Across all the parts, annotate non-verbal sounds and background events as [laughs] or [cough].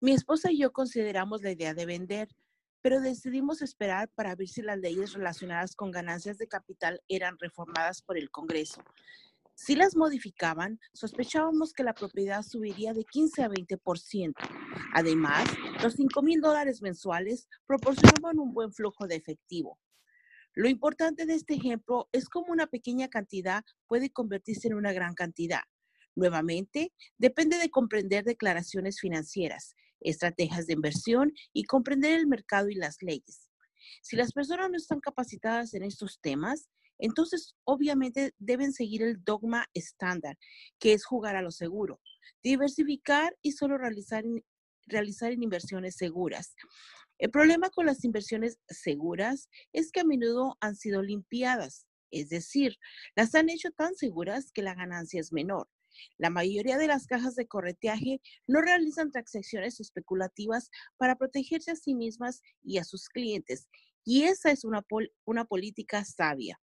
Mi esposa y yo consideramos la idea de vender, pero decidimos esperar para ver si las leyes relacionadas con ganancias de capital eran reformadas por el Congreso. Si las modificaban, sospechábamos que la propiedad subiría de 15 a 20%. Además, los 5 mil dólares mensuales proporcionaban un buen flujo de efectivo. Lo importante de este ejemplo es cómo una pequeña cantidad puede convertirse en una gran cantidad. Nuevamente, depende de comprender declaraciones financieras, estrategias de inversión y comprender el mercado y las leyes. Si las personas no están capacitadas en estos temas, entonces obviamente deben seguir el dogma estándar, que es jugar a lo seguro, diversificar y solo realizar, realizar inversiones seguras. El problema con las inversiones seguras es que a menudo han sido limpiadas, es decir, las han hecho tan seguras que la ganancia es menor. La mayoría de las cajas de correteaje no realizan transacciones especulativas para protegerse a sí mismas y a sus clientes, y esa es una, una política sabia.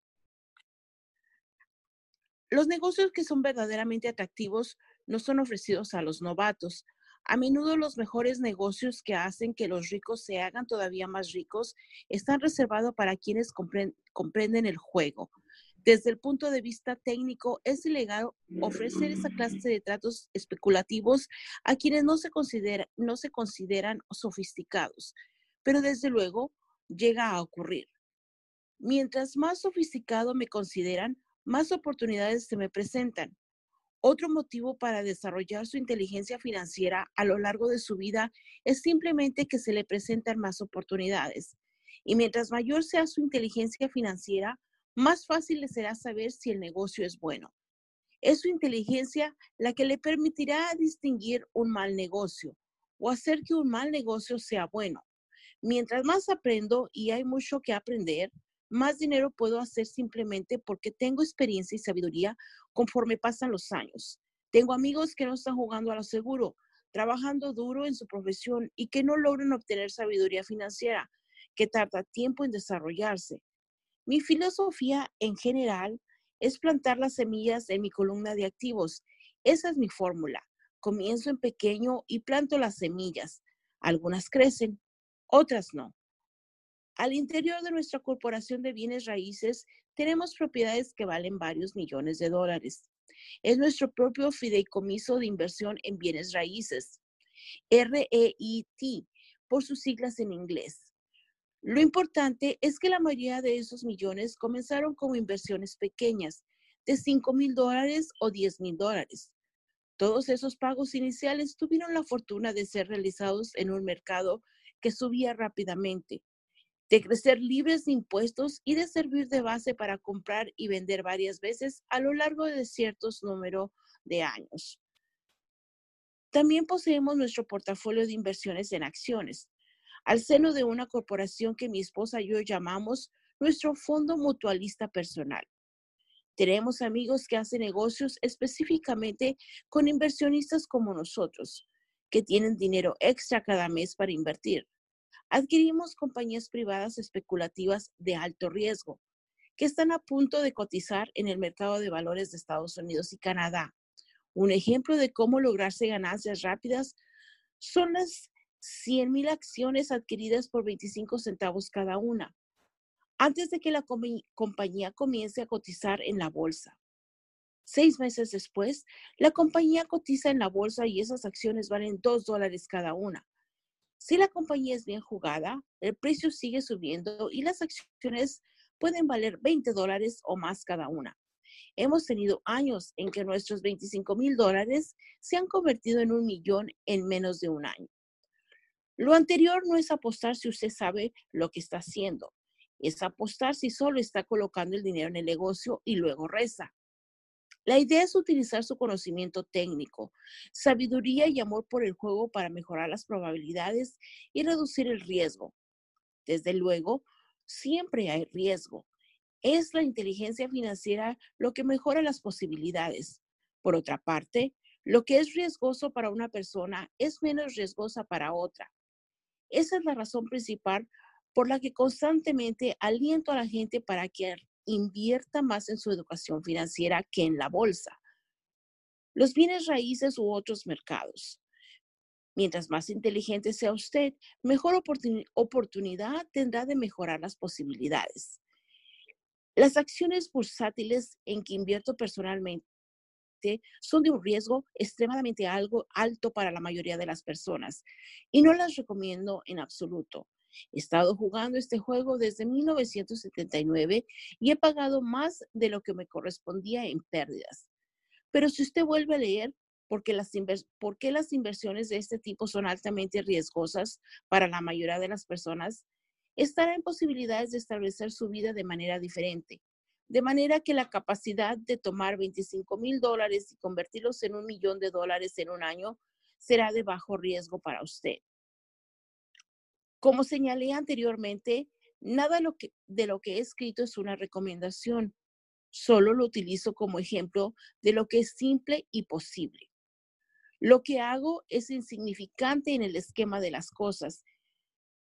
Los negocios que son verdaderamente atractivos no son ofrecidos a los novatos. A menudo los mejores negocios que hacen que los ricos se hagan todavía más ricos están reservados para quienes comprenden el juego. Desde el punto de vista técnico, es ilegal ofrecer esa clase de tratos especulativos a quienes no se, no se consideran sofisticados, pero desde luego llega a ocurrir. Mientras más sofisticado me consideran, más oportunidades se me presentan. Otro motivo para desarrollar su inteligencia financiera a lo largo de su vida es simplemente que se le presentan más oportunidades. Y mientras mayor sea su inteligencia financiera, más fácil le será saber si el negocio es bueno. Es su inteligencia la que le permitirá distinguir un mal negocio o hacer que un mal negocio sea bueno. Mientras más aprendo y hay mucho que aprender, más dinero puedo hacer simplemente porque tengo experiencia y sabiduría conforme pasan los años. Tengo amigos que no están jugando a lo seguro, trabajando duro en su profesión y que no logran obtener sabiduría financiera, que tarda tiempo en desarrollarse. Mi filosofía en general es plantar las semillas en mi columna de activos. Esa es mi fórmula. Comienzo en pequeño y planto las semillas. Algunas crecen, otras no. Al interior de nuestra corporación de bienes raíces tenemos propiedades que valen varios millones de dólares. Es nuestro propio fideicomiso de inversión en bienes raíces, REIT, por sus siglas en inglés. Lo importante es que la mayoría de esos millones comenzaron como inversiones pequeñas, de 5 mil dólares o 10 mil dólares. Todos esos pagos iniciales tuvieron la fortuna de ser realizados en un mercado que subía rápidamente, de crecer libres de impuestos y de servir de base para comprar y vender varias veces a lo largo de ciertos número de años. También poseemos nuestro portafolio de inversiones en acciones, al seno de una corporación que mi esposa y yo llamamos nuestro fondo mutualista personal. Tenemos amigos que hacen negocios específicamente con inversionistas como nosotros, que tienen dinero extra cada mes para invertir. Adquirimos compañías privadas especulativas de alto riesgo, que están a punto de cotizar en el mercado de valores de Estados Unidos y Canadá. Un ejemplo de cómo lograrse ganancias rápidas son las 100 mil acciones adquiridas por 25 centavos cada una, antes de que la compañía comience a cotizar en la bolsa. Seis meses después, la compañía cotiza en la bolsa y esas acciones valen 2 dólares cada una. Si la compañía es bien jugada, el precio sigue subiendo y las acciones pueden valer 20 dólares o más cada una. Hemos tenido años en que nuestros 25 mil dólares se han convertido en un millón en menos de un año. Lo anterior no es apostar si usted sabe lo que está haciendo. Es apostar si solo está colocando el dinero en el negocio y luego reza. La idea es utilizar su conocimiento técnico, sabiduría y amor por el juego para mejorar las probabilidades y reducir el riesgo. Desde luego, siempre hay riesgo. Es la inteligencia financiera lo que mejora las posibilidades. Por otra parte, lo que es riesgoso para una persona es menos riesgosa para otra. Esa es la razón principal por la que constantemente aliento a la gente para que invierta más en su educación financiera que en la bolsa, los bienes raíces u otros mercados. Mientras más inteligente sea usted, mejor oportunidad tendrá de mejorar las posibilidades. Las acciones bursátiles en que invierto personalmente son de un riesgo extremadamente algo alto para la mayoría de las personas y no las recomiendo en absoluto. He estado jugando este juego desde 1979 y he pagado más de lo que me correspondía en pérdidas. Pero si usted vuelve a leer por qué las, por qué las inversiones de este tipo son altamente riesgosas para la mayoría de las personas, estará en posibilidades de establecer su vida de manera diferente. De manera que la capacidad de tomar 25 mil dólares y convertirlos en un millón de dólares en un año será de bajo riesgo para usted. Como señalé anteriormente, nada de lo que he escrito es una recomendación. Solo lo utilizo como ejemplo de lo que es simple y posible. Lo que hago es insignificante en el esquema de las cosas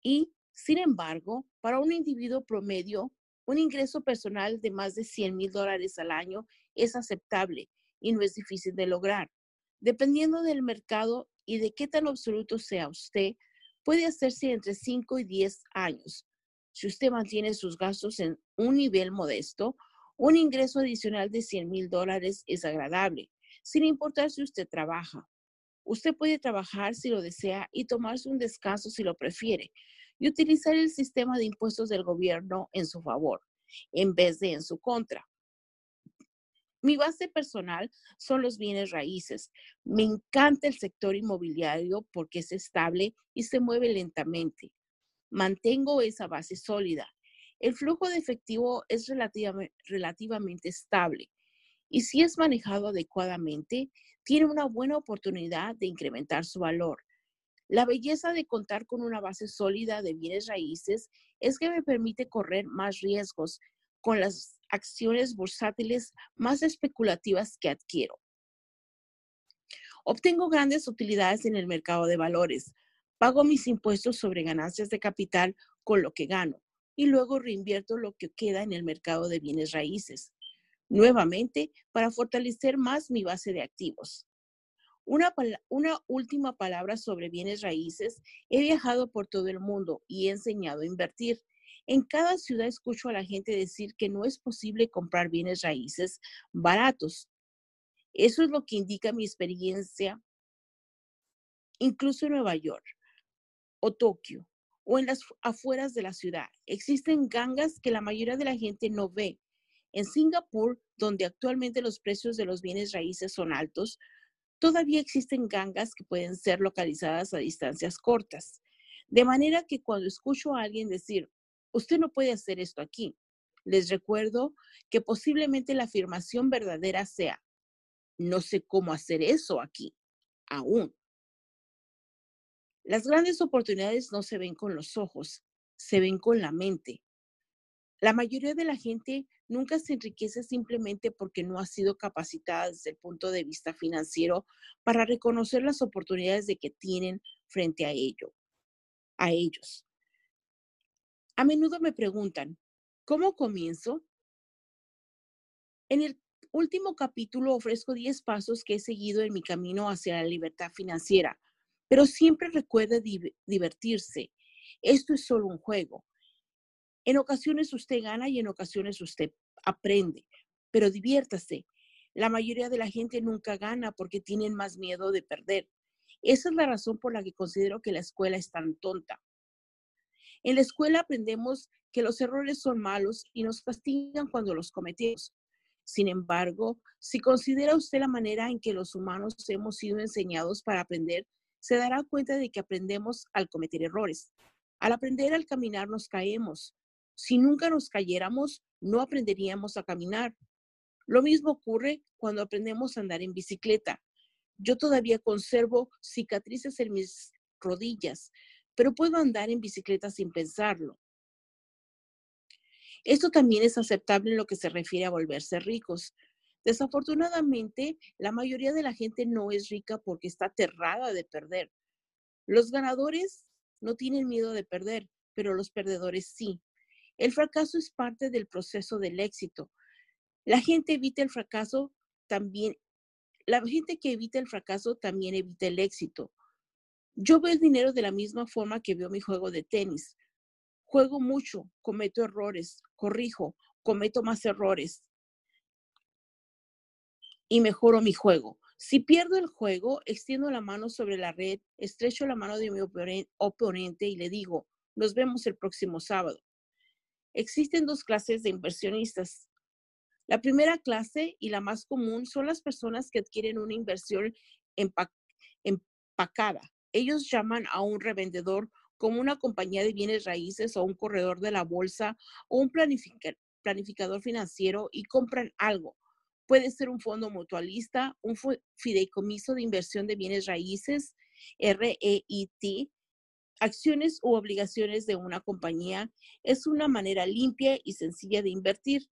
y, sin embargo, para un individuo promedio, un ingreso personal de más de 100 mil dólares al año es aceptable y no es difícil de lograr. Dependiendo del mercado y de qué tan absoluto sea usted, puede hacerse entre 5 y 10 años. Si usted mantiene sus gastos en un nivel modesto, un ingreso adicional de 100 mil dólares es agradable, sin importar si usted trabaja. Usted puede trabajar si lo desea y tomarse un descanso si lo prefiere y utilizar el sistema de impuestos del gobierno en su favor en vez de en su contra. Mi base personal son los bienes raíces. Me encanta el sector inmobiliario porque es estable y se mueve lentamente. Mantengo esa base sólida. El flujo de efectivo es relativamente estable y si es manejado adecuadamente, tiene una buena oportunidad de incrementar su valor. La belleza de contar con una base sólida de bienes raíces es que me permite correr más riesgos con las acciones bursátiles más especulativas que adquiero. Obtengo grandes utilidades en el mercado de valores. Pago mis impuestos sobre ganancias de capital con lo que gano y luego reinvierto lo que queda en el mercado de bienes raíces, nuevamente para fortalecer más mi base de activos. Una, última palabra sobre bienes raíces. He viajado por todo el mundo y he enseñado a invertir. En cada ciudad escucho a la gente decir que no es posible comprar bienes raíces baratos. Eso es lo que indica mi experiencia, incluso en Nueva York o Tokio o en las afueras de la ciudad. Existen gangas que la mayoría de la gente no ve. En Singapur, donde actualmente los precios de los bienes raíces son altos, todavía existen gangas que pueden ser localizadas a distancias cortas. De manera que cuando escucho a alguien decir, usted no puede hacer esto aquí. Les recuerdo que posiblemente la afirmación verdadera sea, no sé cómo hacer eso aquí, aún. Las grandes oportunidades no se ven con los ojos, se ven con la mente. La mayoría de la gente nunca se enriquece simplemente porque no ha sido capacitada desde el punto de vista financiero para reconocer las oportunidades de que tienen frente a ello, a ellos. A menudo me preguntan, ¿cómo comienzo? En el último capítulo ofrezco 10 pasos que he seguido en mi camino hacia la libertad financiera, pero siempre recuerde divertirse. Esto es solo un juego. En ocasiones usted gana y en ocasiones usted aprende, pero diviértase. La mayoría de la gente nunca gana porque tienen más miedo de perder. Esa es la razón por la que considero que la escuela es tan tonta. En la escuela aprendemos que los errores son malos y nos castigan cuando los cometemos. Sin embargo, si considera usted la manera en que los humanos hemos sido enseñados para aprender, se dará cuenta de que aprendemos al cometer errores. Al aprender al caminar nos caemos. Si nunca nos cayéramos, no aprenderíamos a caminar. Lo mismo ocurre cuando aprendemos a andar en bicicleta. Yo todavía conservo cicatrices en mis rodillas, pero puedo andar en bicicleta sin pensarlo. Esto también es aceptable en lo que se refiere a volverse ricos. Desafortunadamente, la mayoría de la gente no es rica porque está aterrada de perder. Los ganadores no tienen miedo de perder, pero los perdedores sí. El fracaso es parte del proceso del éxito. La gente evita el fracaso también, la gente que evita el fracaso también evita el éxito. Yo veo el dinero de la misma forma que veo mi juego de tenis. Juego mucho, cometo errores, corrijo, cometo más errores y mejoro mi juego. Si pierdo el juego, extiendo la mano sobre la red, estrecho la mano de mi oponente y le digo, nos vemos el próximo sábado. Existen dos clases de inversionistas. La primera clase y la más común son las personas que adquieren una inversión empacada. Ellos llaman a un revendedor como una compañía de bienes raíces o un corredor de la bolsa o un planificador financiero y compran algo. Puede ser un fondo mutualista, un fideicomiso de inversión de bienes raíces, REIT, acciones u obligaciones de una compañía. Es una manera limpia y sencilla de invertir.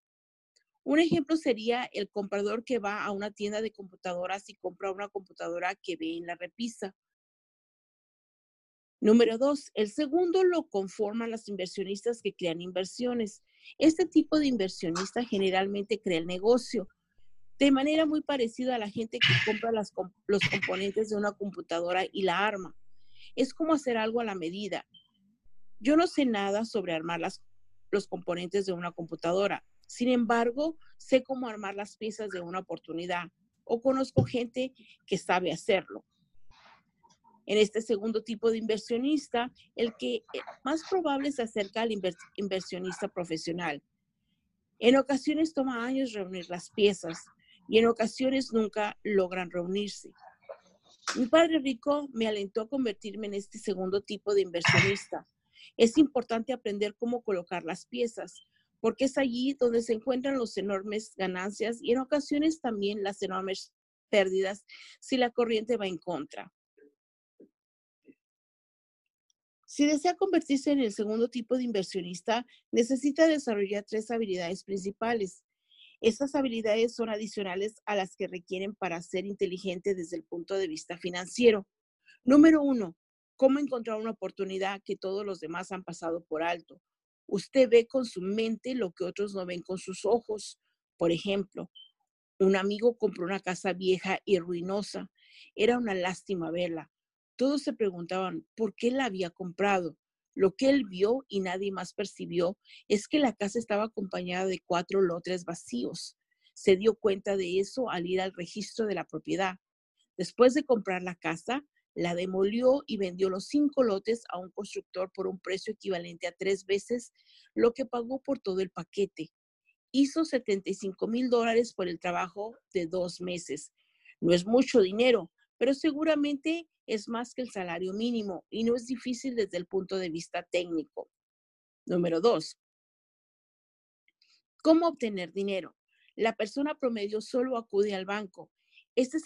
Un ejemplo sería el comprador que va a una tienda de computadoras y compra una computadora que ve en la repisa. Número dos, el segundo lo conforman los inversionistas que crean inversiones. Este tipo de inversionista generalmente crea el negocio de manera muy parecida a la gente que compra los componentes de una computadora y la arma. Es como hacer algo a la medida. Yo no sé nada sobre armar los componentes de una computadora. Sin embargo, sé cómo armar las piezas de una oportunidad o conozco gente que sabe hacerlo. En este segundo tipo de inversionista, el que eh, más probable se acerca al inversionista profesional. En ocasiones toma años reunir las piezas y en ocasiones nunca logran reunirse. Mi padre rico me alentó a convertirme en este segundo tipo de inversionista. Es importante aprender cómo colocar las piezas, porque es allí donde se encuentran las enormes ganancias y en ocasiones también las enormes pérdidas si la corriente va en contra. Si desea convertirse en el segundo tipo de inversionista, necesita desarrollar tres habilidades principales. Estas habilidades son adicionales a las que requieren para ser inteligente desde el punto de vista financiero. Número uno, cómo encontrar una oportunidad que todos los demás han pasado por alto. Usted ve con su mente lo que otros no ven con sus ojos. Por ejemplo, un amigo compró una casa vieja y ruinosa. Era una lástima verla. Todos se preguntaban por qué la había comprado. Lo que él vio y nadie más percibió es que la casa estaba acompañada de cuatro lotes vacíos. Se dio cuenta de eso al ir al registro de la propiedad. Después de comprar la casa, la demolió y vendió los cinco lotes a un constructor por un precio equivalente a tres veces lo que pagó por todo el paquete. Hizo 75 mil dólares por el trabajo de dos meses. No es mucho dinero, pero seguramente es más que el salario mínimo y no es difícil desde el punto de vista técnico. Número dos, ¿cómo obtener dinero? La persona promedio solo acude al banco. Este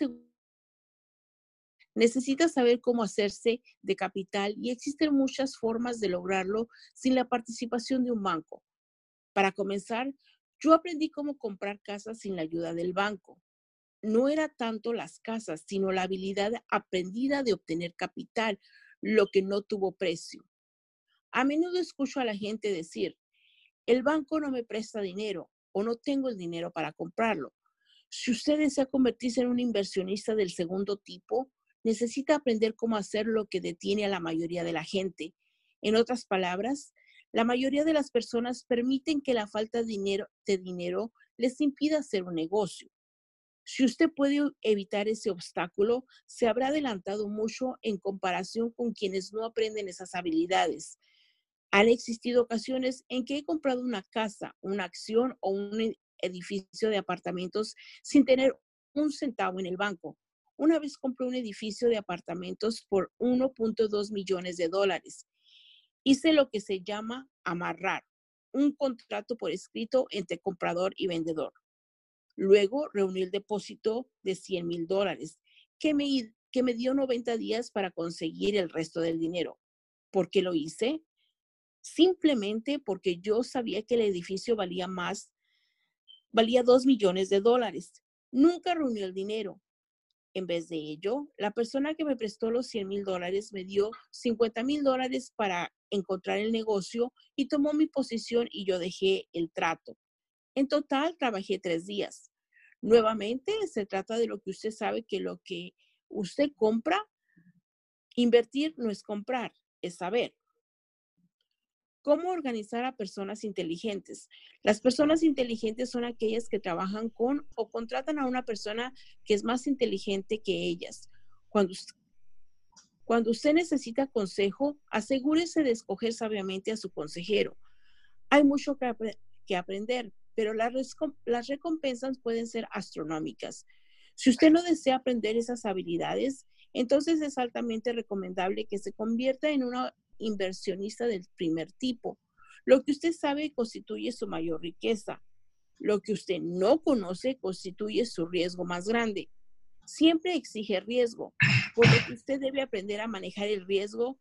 necesita saber cómo hacerse de capital y existen muchas formas de lograrlo sin la participación de un banco. Para comenzar, yo aprendí cómo comprar casas sin la ayuda del banco. No era tanto las casas, sino la habilidad aprendida de obtener capital, lo que no tuvo precio. A menudo escucho a la gente decir, el banco no me presta dinero o no tengo el dinero para comprarlo. Si usted desea convertirse en un inversionista del segundo tipo, necesita aprender cómo hacer lo que detiene a la mayoría de la gente. En otras palabras, la mayoría de las personas permiten que la falta de dinero, de dinero les impida hacer un negocio. Si usted puede evitar ese obstáculo, se habrá adelantado mucho en comparación con quienes no aprenden esas habilidades. Han existido ocasiones en que he comprado una casa, una acción o un edificio de apartamentos sin tener un centavo en el banco. Una vez compré un edificio de apartamentos por 1.2 millones de dólares. Hice lo que se llama amarrar, un contrato por escrito entre comprador y vendedor. Luego reuní el depósito de 100 mil dólares, que me, que me dio 90 días para conseguir el resto del dinero. ¿Por qué lo hice? Simplemente porque yo sabía que el edificio valía más, valía 2 millones de dólares. Nunca reuní el dinero, en vez de ello, la persona que me prestó los 100 mil dólares me dio 50 mil dólares para encontrar el negocio y tomó mi posición y yo dejé el trato. En total, trabajé tres días. Nuevamente, se trata de lo que usted sabe que lo que usted compra Invertir no es comprar, es saber. ¿Cómo organizar a personas inteligentes? Las personas inteligentes son aquellas que trabajan con o contratan a una persona que es más inteligente que ellas. Cuando, cuando usted necesita consejo, asegúrese de escoger sabiamente a su consejero. Hay mucho que, aprender, pero las, recompensas pueden ser astronómicas. Si usted no desea aprender esas habilidades, entonces es altamente recomendable que se convierta en una inversionista del primer tipo. Lo que usted sabe constituye su mayor riqueza. Lo que usted no conoce constituye su riesgo más grande. Siempre exige riesgo, por lo que usted debe aprender a manejar el riesgo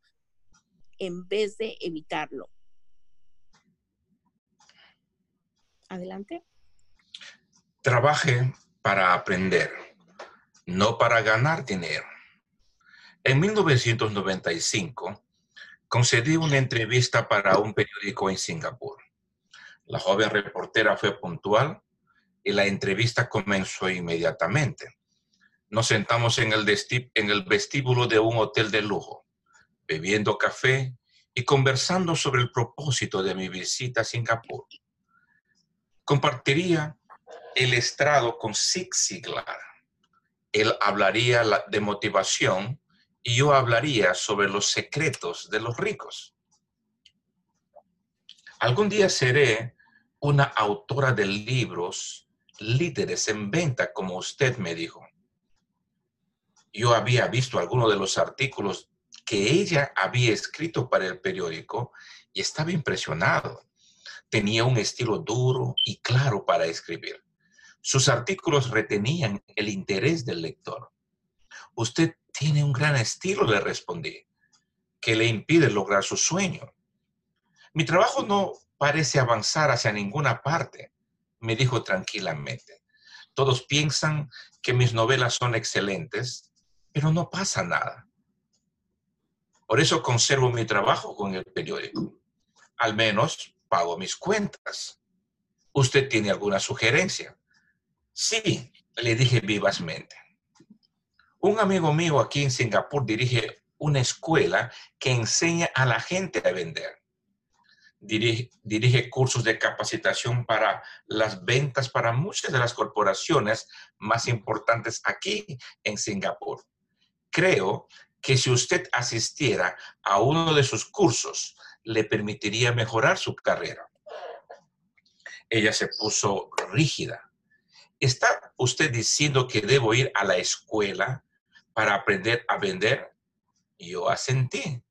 en vez de evitarlo. Adelante. Trabaje para aprender, no para ganar dinero. En 1995, concedí una entrevista para un periódico en Singapur. La joven reportera fue puntual y la entrevista comenzó inmediatamente. Nos sentamos en el, en el vestíbulo de un hotel de lujo, bebiendo café y conversando sobre el propósito de mi visita a Singapur. Compartiría el estrado con Zig Ziglar. Él hablaría de motivación y yo hablaría sobre los secretos de los ricos. Algún día seré una autora de libros líderes en venta, como usted me dijo. Yo había visto algunos de los artículos que ella había escrito para el periódico y estaba impresionado. Tenía un estilo duro y claro para escribir. Sus artículos retenían el interés del lector. Usted tiene un gran estilo, le respondí, que le impide lograr su sueño. Mi trabajo no parece avanzar hacia ninguna parte, me dijo tranquilamente. Todos piensan que mis novelas son excelentes, pero no pasa nada. Por eso conservo mi trabajo con el periódico. Al menos pago mis cuentas. ¿Usted tiene alguna sugerencia? Sí, le dije vivazmente. Un amigo mío aquí en Singapur dirige una escuela que enseña a la gente a vender. Dirige, cursos de capacitación para las ventas para muchas de las corporaciones más importantes aquí en Singapur. Creo que si usted asistiera a uno de sus cursos, le permitiría mejorar su carrera. Ella se puso rígida. ¿Está usted diciendo que debo ir a la escuela para aprender a vender? Yo asentí.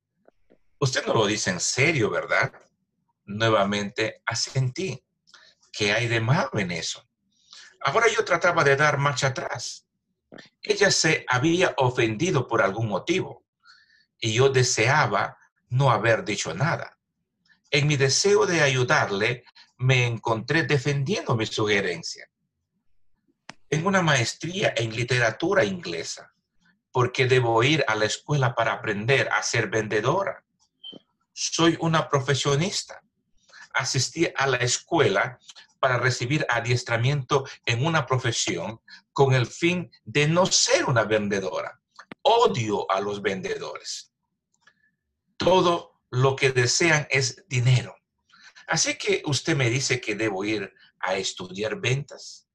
Usted no lo dice en serio, ¿verdad? Nuevamente asentí. ¿Qué hay de malo en eso? Ahora yo trataba de dar marcha atrás. Ella se había ofendido por algún motivo y yo deseaba no haber dicho nada. En mi deseo de ayudarle, me encontré defendiendo mi sugerencia. Tengo una maestría en literatura inglesa porque debo ir a la escuela para aprender a ser vendedora. Soy una profesionista. Asistí a la escuela para recibir adiestramiento en una profesión con el fin de no ser una vendedora. Odio a los vendedores. Todo lo que desean es dinero. Así que usted me dice que debo ir a estudiar ventas.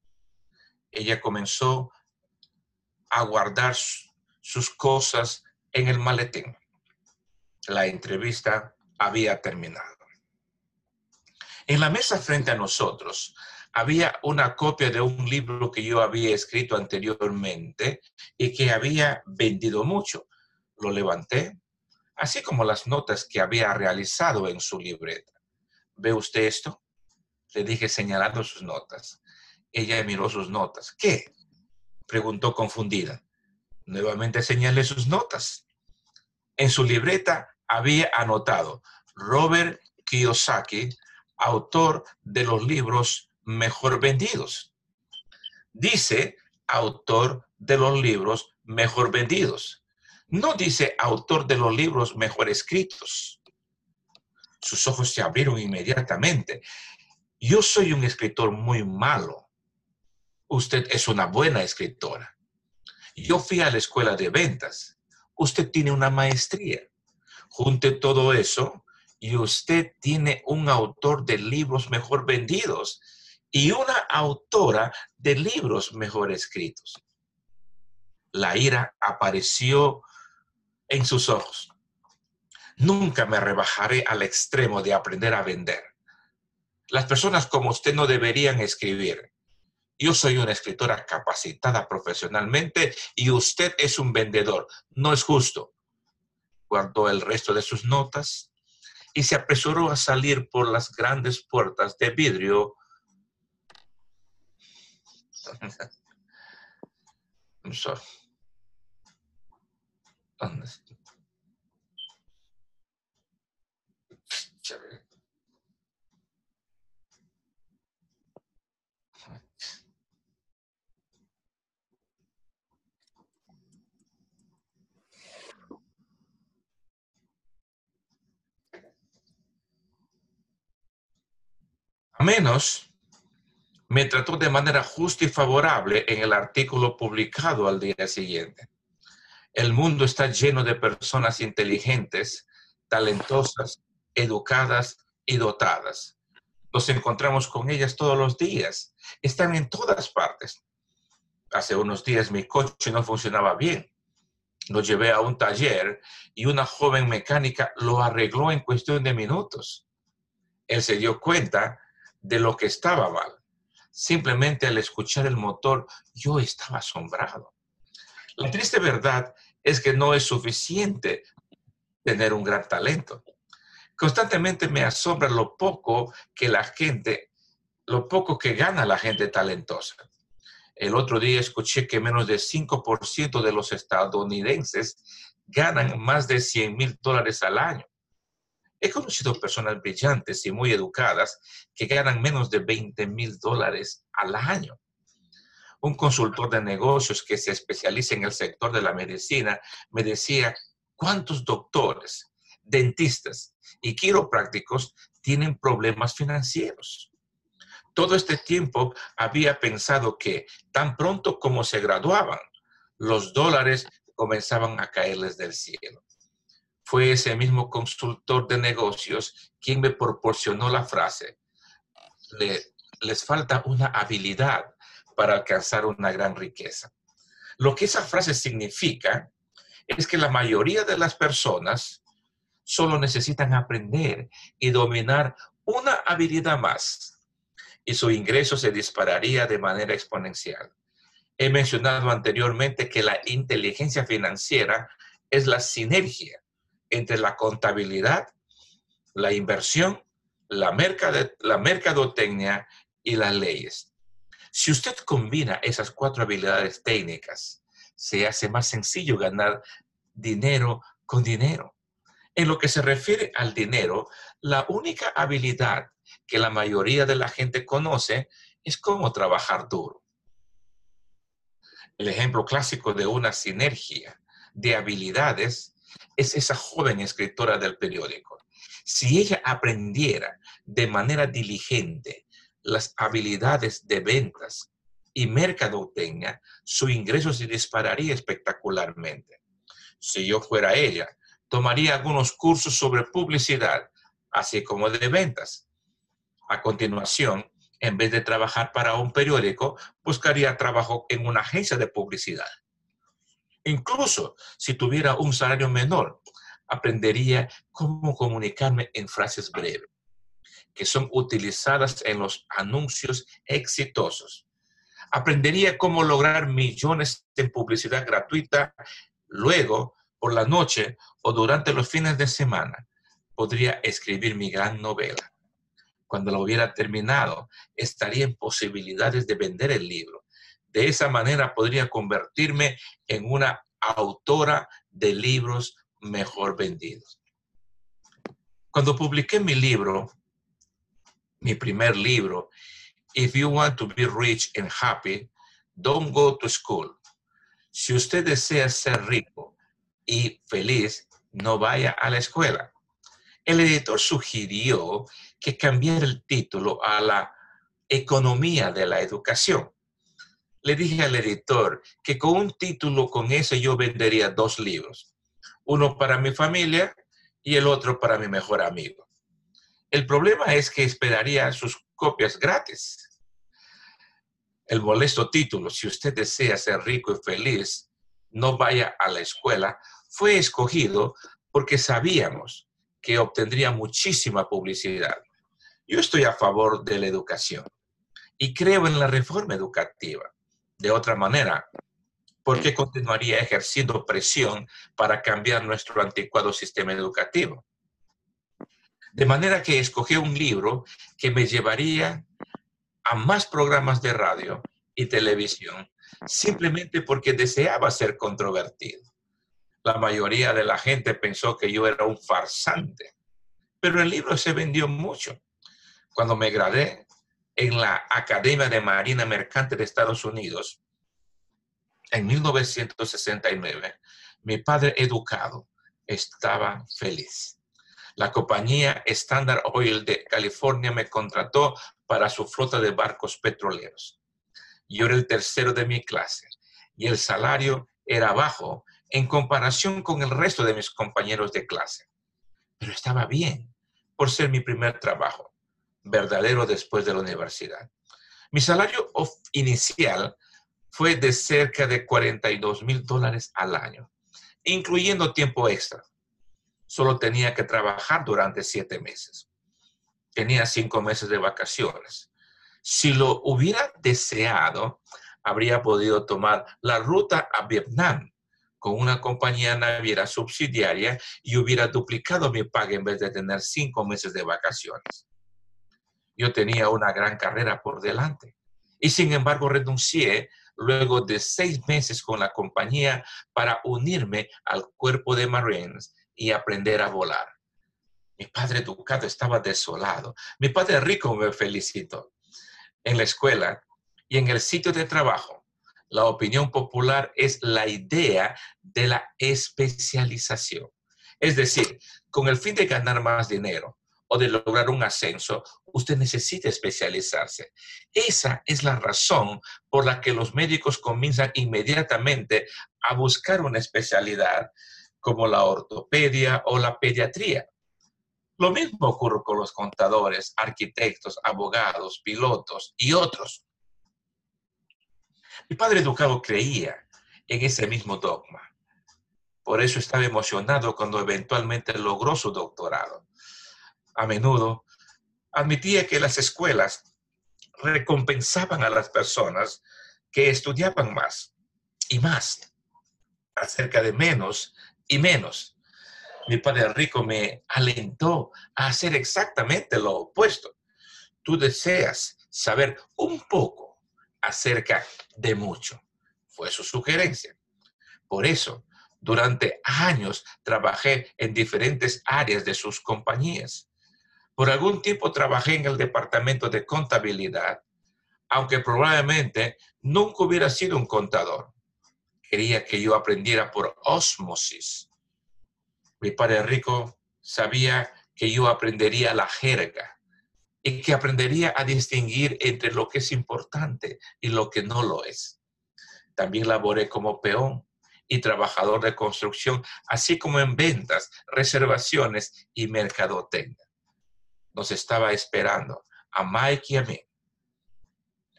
Ella comenzó a guardar sus cosas en el maletín. La entrevista había terminado. En la mesa frente a nosotros había una copia de un libro que yo había escrito anteriormente y que había vendido mucho. Lo levanté, así como las notas que había realizado en su libreta. ¿Ve usted esto? Le dije señalando sus notas. Ella miró sus notas. ¿Qué? Preguntó confundida. Nuevamente señalé sus notas. En su libreta había anotado Robert Kiyosaki, autor de los libros mejor vendidos. Dice autor de los libros mejor vendidos. No dice autor de los libros mejor escritos. Sus ojos se abrieron inmediatamente. Yo soy un escritor muy malo. Usted es una buena escritora. Yo fui a la escuela de ventas. usted tiene una maestría. Junte todo eso y usted tiene un autor de libros mejor vendidos y una autora de libros mejor escritos. La ira apareció en sus ojos. Nunca me rebajaré al extremo de aprender a vender. Las personas como usted no deberían escribir. Yo soy una escritora capacitada profesionalmente y usted es un vendedor. No es justo. Guardó el resto de sus notas y se apresuró a salir por las grandes puertas de vidrio. [laughs] A menos me trató de manera justa y favorable en el artículo publicado al día siguiente. El mundo está lleno de personas inteligentes, talentosas, educadas y dotadas. Nos encontramos con ellas todos los días. Están en todas partes. Hace unos días mi coche no funcionaba bien. Lo llevé a un taller y una joven mecánica lo arregló en cuestión de minutos. Él se dio cuenta de lo que estaba mal. Simplemente al escuchar el motor, yo estaba asombrado. La triste verdad es que no es suficiente tener un gran talento. Constantemente me asombra lo poco que la gente, lo poco que gana la gente talentosa. El otro día escuché que menos del 5% de los estadounidenses ganan más de 100 mil dólares al año. He conocido personas brillantes y muy educadas que ganan menos de 20 mil dólares al año. Un consultor de negocios que se especializa en el sector de la medicina me decía cuántos doctores, dentistas y quiroprácticos tienen problemas financieros. Todo este tiempo había pensado que tan pronto como se graduaban, los dólares comenzaban a caerles del cielo fue ese mismo consultor de negocios quien me proporcionó la frase. les falta una habilidad para alcanzar una gran riqueza. Lo que esa frase significa es que la mayoría de las personas solo necesitan aprender y dominar una habilidad más y su ingreso se dispararía de manera exponencial. He mencionado anteriormente que la inteligencia financiera es la sinergia entre la contabilidad, la inversión, la, la mercadotecnia y las leyes. Si usted combina esas cuatro habilidades técnicas, se hace más sencillo ganar dinero con dinero. En lo que se refiere al dinero, la única habilidad que la mayoría de la gente conoce es cómo trabajar duro. El ejemplo clásico de una sinergia de habilidades es esa joven escritora del periódico. Si ella aprendiera de manera diligente las habilidades de ventas y mercadotecnia, su ingreso se dispararía espectacularmente. Si yo fuera ella, tomaría algunos cursos sobre publicidad, así como de ventas. A continuación, en vez de trabajar para un periódico, buscaría trabajo en una agencia de publicidad. Incluso si tuviera un salario menor, aprendería cómo comunicarme en frases breves, que son utilizadas en los anuncios exitosos. Aprendería cómo lograr millones en publicidad gratuita. Luego, por la noche o durante los fines de semana, podría escribir mi gran novela. Cuando la hubiera terminado, estaría en posibilidades de vender el libro de esa manera podría convertirme en una autora de libros mejor vendidos. Cuando publiqué mi libro, mi primer libro, If You Want to Be Rich and Happy, Don't Go to School. Si usted desea ser rico y feliz, no vaya a la escuela. El editor sugirió que cambiara el título a la economía de la educación le dije al editor que con un título con ese yo vendería dos libros. uno para mi familia y el otro para mi mejor amigo. El problema es que esperaría sus copias gratis. El molesto título, si usted desea ser rico y feliz, no vaya a la escuela, fue escogido porque sabíamos que obtendría muchísima publicidad. Yo estoy a favor de la educación y creo en la reforma educativa. De otra manera, ¿por qué continuaría ejerciendo presión para cambiar nuestro anticuado sistema educativo? De manera que escogí un libro que me llevaría a más programas de radio y televisión simplemente porque deseaba ser controvertido. La mayoría de la gente pensó que yo era un farsante, pero el libro se vendió mucho. Cuando me gradué en la Academia de Marina Mercante de Estados Unidos, en 1969, mi padre educado estaba feliz. La compañía Standard Oil de California me contrató para su flota de barcos petroleros. Yo era el tercero de mi clase y el salario era bajo en comparación con el resto de mis compañeros de clase. Pero estaba bien por ser mi primer trabajo, verdadero después de la universidad. Mi salario inicial fue de cerca de 42 mil dólares al año, incluyendo tiempo extra. Solo tenía que trabajar durante siete meses. Tenía cinco meses de vacaciones si lo hubiera deseado, habría podido tomar la ruta a Vietnam con una compañía naviera subsidiaria y hubiera duplicado mi paga en vez de tener cinco meses de vacaciones. Yo tenía una gran carrera por delante y sin embargo renuncié luego de seis meses con la compañía para unirme al cuerpo de Marines y aprender a volar. Mi padre educado estaba desolado. Mi padre rico me felicitó en la escuela y en el sitio de trabajo, la opinión popular es la idea de la especialización. Es decir, con el fin de ganar más dinero o de lograr un ascenso, usted necesita especializarse. Esa es la razón por la que los médicos comienzan inmediatamente a buscar una especialidad como la ortopedia o la pediatría. Lo mismo ocurre con los contadores, arquitectos, abogados, pilotos y otros. Mi padre educado creía en ese mismo dogma. Por eso estaba emocionado cuando eventualmente logró su doctorado. A menudo admitía que las escuelas recompensaban a las personas que estudiaban más y más, acerca de menos y menos mi padre rico me alentó a hacer exactamente lo opuesto. Tú deseas saber un poco acerca de mucho. Fue su sugerencia. Por eso, durante años trabajé en diferentes áreas de sus compañías. Por algún tiempo trabajé en el departamento de contabilidad, aunque probablemente nunca hubiera sido un contador. Quería que yo aprendiera por osmosis mi padre rico sabía que yo aprendería la jerga y que aprendería a distinguir entre lo que es importante y lo que no lo es. También laboré como peón y trabajador de construcción, así como en ventas, reservaciones y mercadotecnia. Nos estaba esperando a Mike y a mí.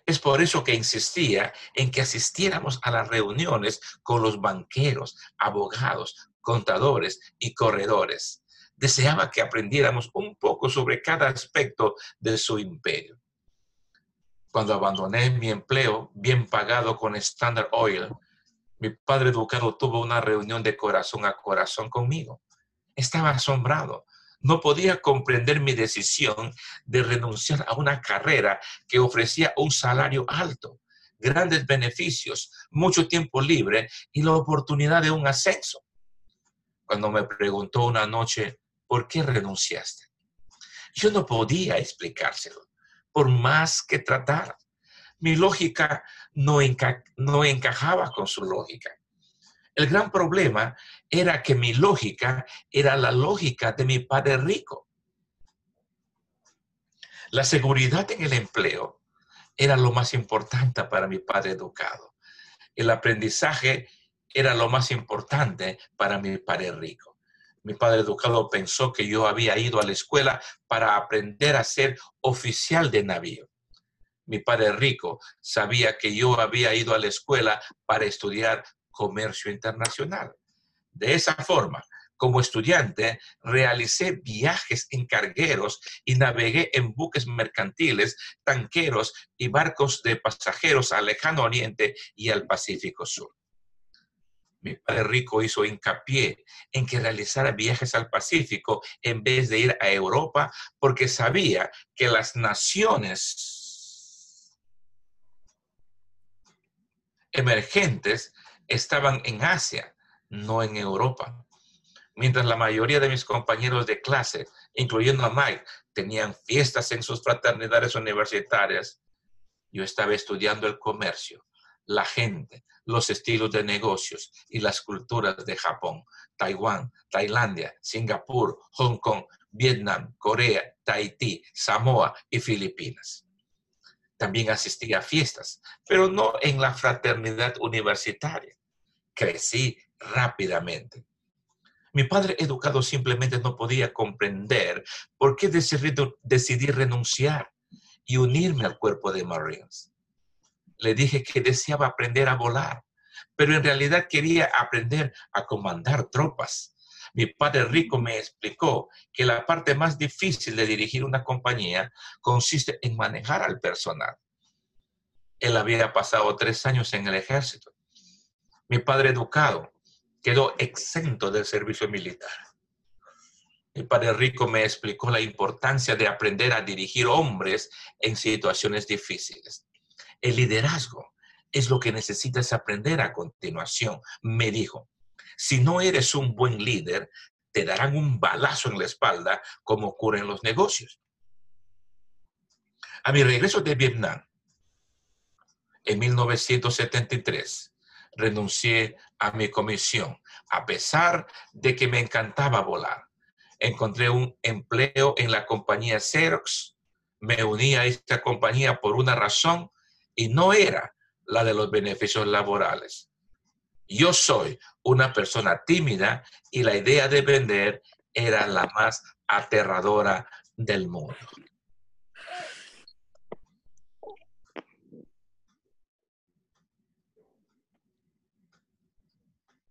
Es por eso que insistía en que asistiéramos a las reuniones con los banqueros, abogados, contadores y corredores. Deseaba que aprendiéramos un poco sobre cada aspecto de su imperio. Cuando abandoné mi empleo bien pagado con Standard Oil, mi padre educado tuvo una reunión de corazón a corazón conmigo. Estaba asombrado. No podía comprender mi decisión de renunciar a una carrera que ofrecía un salario alto, grandes beneficios, mucho tiempo libre y la oportunidad de un ascenso cuando me preguntó una noche, ¿por qué renunciaste? Yo no podía explicárselo, por más que tratara. Mi lógica no, no encajaba con su lógica. El gran problema era que mi lógica era la lógica de mi padre rico. La seguridad en el empleo era lo más importante para mi padre educado. El aprendizaje era lo más importante para mi padre rico. Mi padre educado pensó que yo había ido a la escuela para aprender a ser oficial de navío. Mi padre rico sabía que yo había ido a la escuela para estudiar comercio internacional. De esa forma, como estudiante, realicé viajes en cargueros y navegué en buques mercantiles, tanqueros y barcos de pasajeros al lejano oriente y al Pacífico Sur. Mi padre rico hizo hincapié en que realizara viajes al Pacífico en vez de ir a Europa porque sabía que las naciones emergentes estaban en Asia, no en Europa. Mientras la mayoría de mis compañeros de clase, incluyendo a Mike, tenían fiestas en sus fraternidades universitarias, yo estaba estudiando el comercio, la gente, los estilos de negocios y las culturas de Japón, Taiwán, Tailandia, Singapur, Hong Kong, Vietnam, Corea, Tahití, Samoa y Filipinas. También asistí a fiestas, pero no en la fraternidad universitaria. Crecí rápidamente. Mi padre educado simplemente no podía comprender por qué decidí, renunciar y unirme al cuerpo de Marines. Le dije que deseaba aprender a volar, pero en realidad quería aprender a comandar tropas. Mi padre rico me explicó que la parte más difícil de dirigir una compañía consiste en manejar al personal. Él había pasado tres años en el ejército. Mi padre educado quedó exento del servicio militar. El padre rico me explicó la importancia de aprender a dirigir hombres en situaciones difíciles. El liderazgo es lo que necesitas aprender a continuación, me dijo. Si no eres un buen líder, te darán un balazo en la espalda como ocurre en los negocios. A mi regreso de Vietnam, en 1973, renuncié a mi comisión, a pesar de que me encantaba volar. Encontré un empleo en la compañía Xerox, me uní a esta compañía por una razón y no era la de los beneficios laborales. Yo soy una persona tímida y la idea de vender era la más aterradora del mundo.